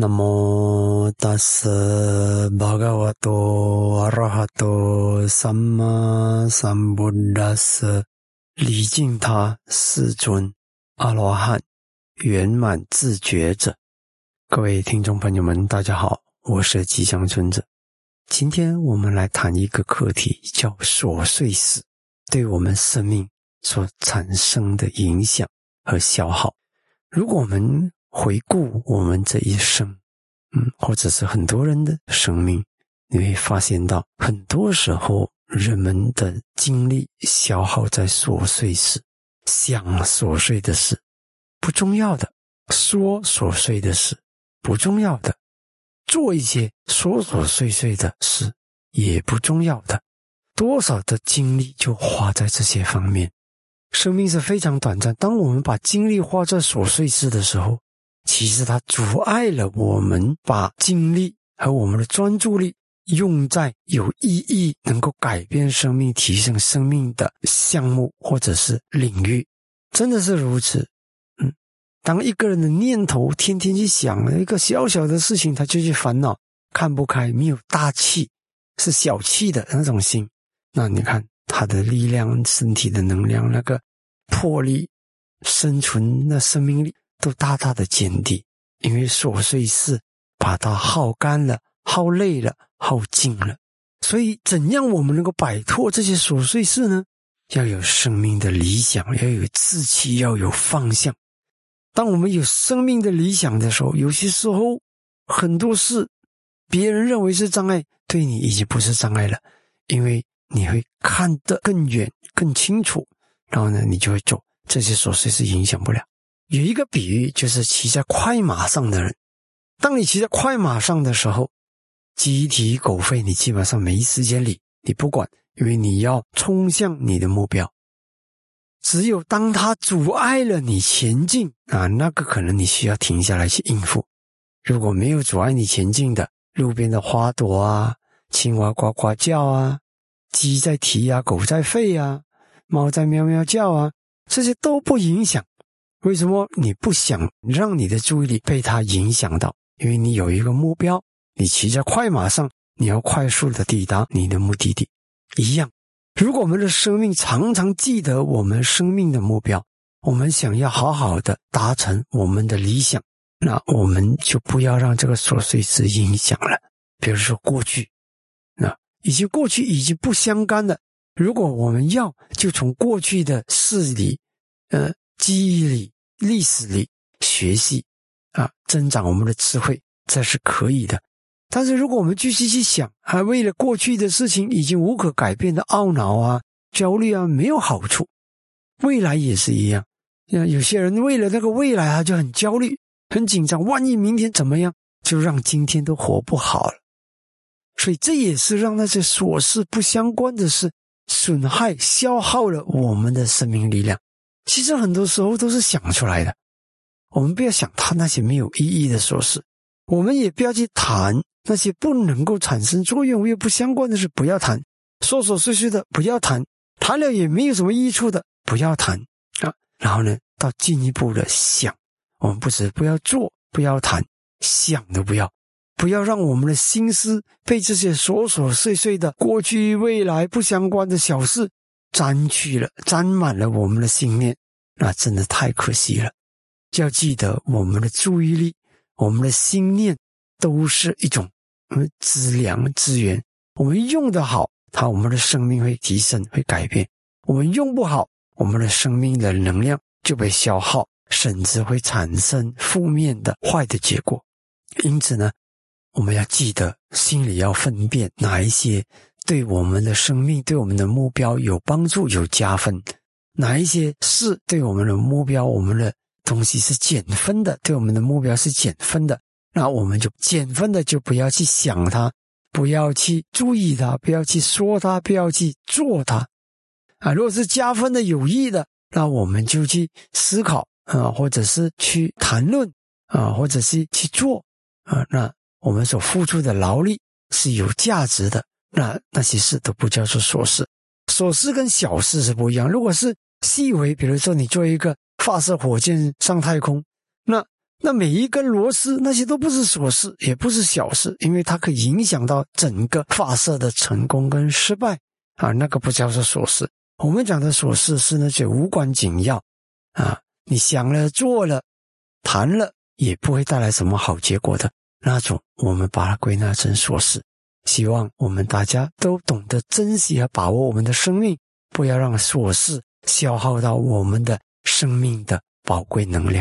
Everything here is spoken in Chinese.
南无大斯巴嘎瓦多阿拉哈多萨玛萨布达斯，礼敬他世尊阿罗汉圆满自觉者。各位听众朋友们，大家好，我是吉祥尊者。今天我们来谈一个课题，叫琐碎事对我们生命所产生的影响和消耗。如果我们回顾我们这一生，嗯，或者是很多人的生命，你会发现到，很多时候人们的精力消耗在琐碎事，想琐碎的事，不重要的；说琐碎的事，不重要的；做一些琐琐碎碎的事，也不重要的。多少的精力就花在这些方面。生命是非常短暂，当我们把精力花在琐碎事的时候。其实它阻碍了我们把精力和我们的专注力用在有意义、能够改变生命、提升生命的项目或者是领域，真的是如此。嗯，当一个人的念头天天去想一个小小的事情，他就去烦恼、看不开、没有大气、是小气的那种心，那你看他的力量、身体的能量、那个魄力、生存的生命力。都大大的减低，因为琐碎事把它耗干了、耗累了、耗尽了。所以，怎样我们能够摆脱这些琐碎事呢？要有生命的理想，要有志气，要有方向。当我们有生命的理想的时候，有些时候很多事别人认为是障碍，对你已经不是障碍了，因为你会看得更远、更清楚。然后呢，你就会走这些琐碎事，影响不了。有一个比喻，就是骑在快马上的人。当你骑在快马上的时候，鸡啼狗吠，你基本上没时间理，你不管，因为你要冲向你的目标。只有当他阻碍了你前进啊，那个可能你需要停下来去应付。如果没有阻碍你前进的，路边的花朵啊，青蛙呱呱叫啊，鸡在啼啊，狗在吠啊，猫在喵喵叫啊，这些都不影响。为什么你不想让你的注意力被它影响到？因为你有一个目标，你骑在快马上，你要快速的抵达你的目的地。一样，如果我们的生命常常记得我们生命的目标，我们想要好好的达成我们的理想，那我们就不要让这个琐碎事影响了。比如说过去，那已经过去已经不相干的，如果我们要就从过去的事里，呃。记忆里、历史里学习啊，增长我们的智慧，这是可以的。但是，如果我们继续去想，还为了过去的事情已经无可改变的懊恼啊、焦虑啊，没有好处。未来也是一样，像有些人为了那个未来啊，就很焦虑、很紧张，万一明天怎么样，就让今天都活不好了。所以，这也是让那些琐事不相关的事损害、消耗了我们的生命力量。其实很多时候都是想出来的，我们不要想他那些没有意义的琐事，我们也不要去谈那些不能够产生作用又不相关的事，不要谈。琐琐碎碎的，不要谈，谈了也没有什么益处的，不要谈。啊。然后呢，到进一步的想，我们不止不要做，不要谈，想都不要，不要让我们的心思被这些琐琐碎碎的过去、未来不相关的小事。占去了，占满了我们的心念，那真的太可惜了。就要记得，我们的注意力、我们的心念，都是一种嗯资粮资源。我们用的好，它我们的生命会提升、会改变；我们用不好，我们的生命的能量就被消耗，甚至会产生负面的坏的结果。因此呢，我们要记得，心里要分辨哪一些。对我们的生命、对我们的目标有帮助、有加分，哪一些是对我们的目标、我们的东西是减分的？对我们的目标是减分的，那我们就减分的就不要去想它，不要去注意它，不要去说它，不要去做它。啊，如果是加分的、有益的，那我们就去思考啊，或者是去谈论啊，或者是去做啊。那我们所付出的劳力是有价值的。那那些事都不叫做琐事，琐事跟小事是不一样。如果是细微，比如说你做一个发射火箭上太空，那那每一根螺丝，那些都不是琐事，也不是小事，因为它可以影响到整个发射的成功跟失败啊。那个不叫做琐事，我们讲的琐事是那些无关紧要啊，你想了做了，谈了也不会带来什么好结果的那种，我们把它归纳成琐事。希望我们大家都懂得珍惜和把握我们的生命，不要让琐事消耗到我们的生命的宝贵能量。